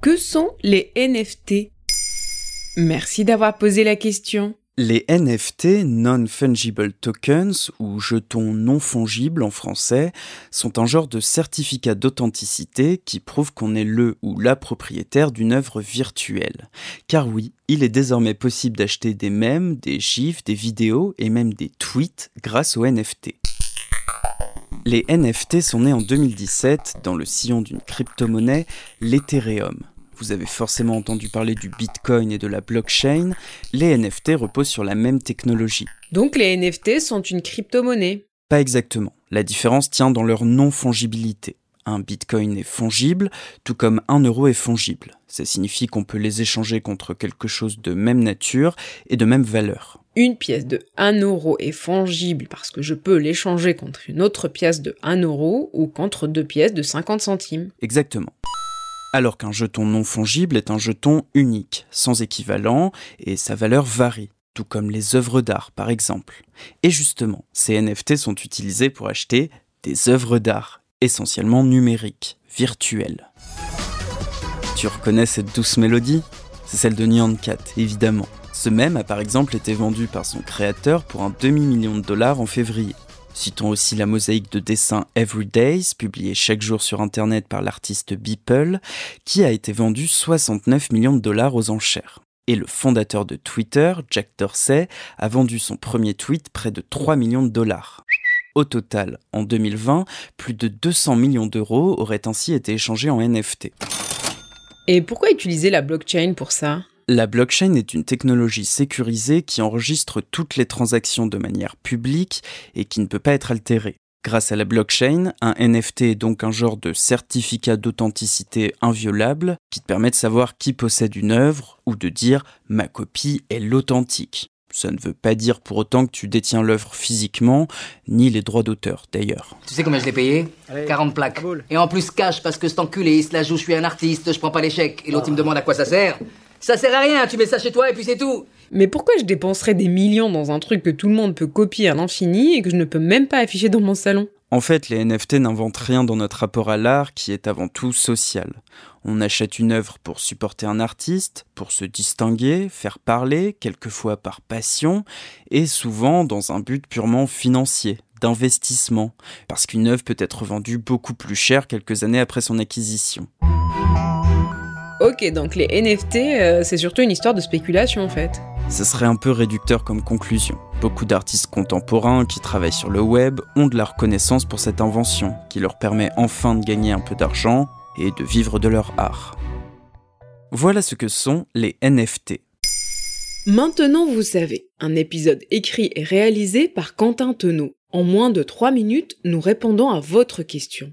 Que sont les NFT Merci d'avoir posé la question. Les NFT, Non-Fungible Tokens, ou jetons non fongibles en français, sont un genre de certificat d'authenticité qui prouve qu'on est le ou la propriétaire d'une œuvre virtuelle. Car oui, il est désormais possible d'acheter des mèmes, des gifs, des vidéos et même des tweets grâce aux NFT. Les NFT sont nés en 2017 dans le sillon d'une crypto-monnaie, l'Ethereum. Vous avez forcément entendu parler du Bitcoin et de la blockchain. Les NFT reposent sur la même technologie. Donc les NFT sont une crypto-monnaie Pas exactement. La différence tient dans leur non-fongibilité. Un Bitcoin est fongible, tout comme un euro est fongible. Ça signifie qu'on peut les échanger contre quelque chose de même nature et de même valeur. Une pièce de 1 euro est fongible parce que je peux l'échanger contre une autre pièce de 1 euro ou contre deux pièces de 50 centimes. Exactement. Alors qu'un jeton non fongible est un jeton unique, sans équivalent, et sa valeur varie, tout comme les œuvres d'art par exemple. Et justement, ces NFT sont utilisés pour acheter des œuvres d'art, essentiellement numériques, virtuelles. Tu reconnais cette douce mélodie? C'est celle de Nyan Cat, évidemment. Ce même a par exemple été vendu par son créateur pour un demi-million de dollars en février. Citons aussi la mosaïque de dessins Everydays, publiée chaque jour sur Internet par l'artiste Beeple, qui a été vendue 69 millions de dollars aux enchères. Et le fondateur de Twitter, Jack Dorsey, a vendu son premier tweet près de 3 millions de dollars. Au total, en 2020, plus de 200 millions d'euros auraient ainsi été échangés en NFT. Et pourquoi utiliser la blockchain pour ça? La blockchain est une technologie sécurisée qui enregistre toutes les transactions de manière publique et qui ne peut pas être altérée. Grâce à la blockchain, un NFT est donc un genre de certificat d'authenticité inviolable qui te permet de savoir qui possède une œuvre ou de dire ma copie est l'authentique. Ça ne veut pas dire pour autant que tu détiens l'œuvre physiquement, ni les droits d'auteur d'ailleurs. Tu sais combien je l'ai payé? 40 plaques. Et en plus cash parce que cet enculé il se la joue, je suis un artiste, je prends pas l'échec. Et l'autre il me demande à quoi ça sert. Ça sert à rien, tu mets ça chez toi et puis c'est tout. Mais pourquoi je dépenserais des millions dans un truc que tout le monde peut copier à l'infini et que je ne peux même pas afficher dans mon salon? En fait, les NFT n'inventent rien dans notre rapport à l'art qui est avant tout social. On achète une œuvre pour supporter un artiste, pour se distinguer, faire parler, quelquefois par passion, et souvent dans un but purement financier, d'investissement, parce qu'une œuvre peut être vendue beaucoup plus cher quelques années après son acquisition. Ok, donc les NFT, euh, c'est surtout une histoire de spéculation en fait. Ce serait un peu réducteur comme conclusion. Beaucoup d'artistes contemporains qui travaillent sur le web ont de la reconnaissance pour cette invention, qui leur permet enfin de gagner un peu d'argent et de vivre de leur art. Voilà ce que sont les NFT. Maintenant vous savez, un épisode écrit et réalisé par Quentin Tenot. En moins de 3 minutes, nous répondons à votre question.